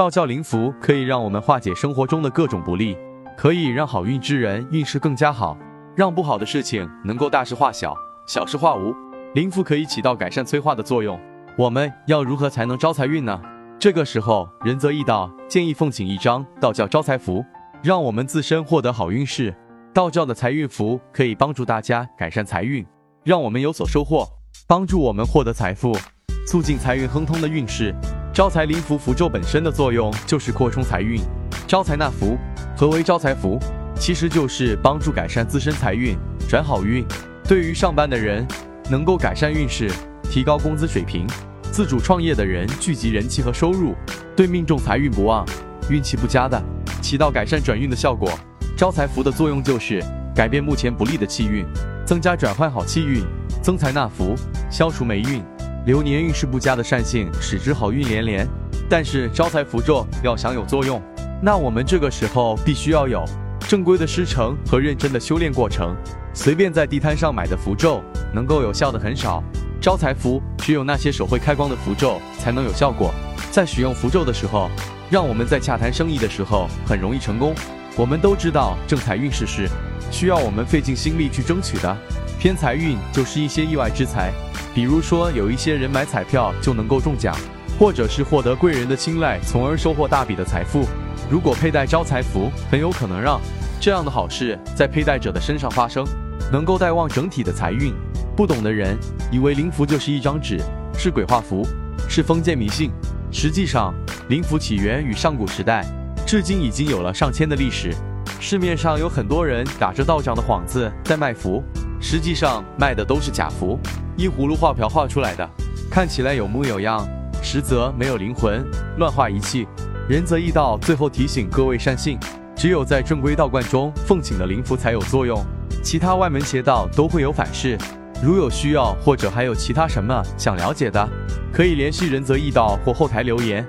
道教灵符可以让我们化解生活中的各种不利，可以让好运之人运势更加好，让不好的事情能够大事化小，小事化无。灵符可以起到改善催化的作用。我们要如何才能招财运呢？这个时候，仁泽义道建议奉请一张道教招财符，让我们自身获得好运势。道教的财运符可以帮助大家改善财运，让我们有所收获，帮助我们获得财富，促进财运亨通的运势。招财灵符符咒本身的作用就是扩充财运。招财纳福，何为招财符？其实就是帮助改善自身财运，转好运。对于上班的人，能够改善运势，提高工资水平；自主创业的人聚集人气和收入；对命中财运不旺、运气不佳的，起到改善转运的效果。招财符的作用就是改变目前不利的气运，增加转换好气运，增财纳福，消除霉运。流年运势不佳的善性，使之好运连连。但是招财符咒要想有作用，那我们这个时候必须要有正规的师承和认真的修炼过程。随便在地摊上买的符咒，能够有效的很少。招财符只有那些手绘开光的符咒才能有效果。在使用符咒的时候，让我们在洽谈生意的时候很容易成功。我们都知道正财运势是需要我们费尽心力去争取的，偏财运就是一些意外之财。比如说，有一些人买彩票就能够中奖，或者是获得贵人的青睐，从而收获大笔的财富。如果佩戴招财符，很有可能让这样的好事在佩戴者的身上发生，能够带旺整体的财运。不懂的人以为灵符就是一张纸，是鬼画符，是封建迷信。实际上，灵符起源于上古时代，至今已经有了上千的历史。市面上有很多人打着道长的幌子在卖符，实际上卖的都是假符。依葫芦画瓢画出来的，看起来有模有样，实则没有灵魂，乱画一气。仁泽义道最后提醒各位善信，只有在正规道观中奉请的灵符才有作用，其他外门邪道都会有反噬。如有需要或者还有其他什么想了解的，可以联系仁泽义道或后台留言。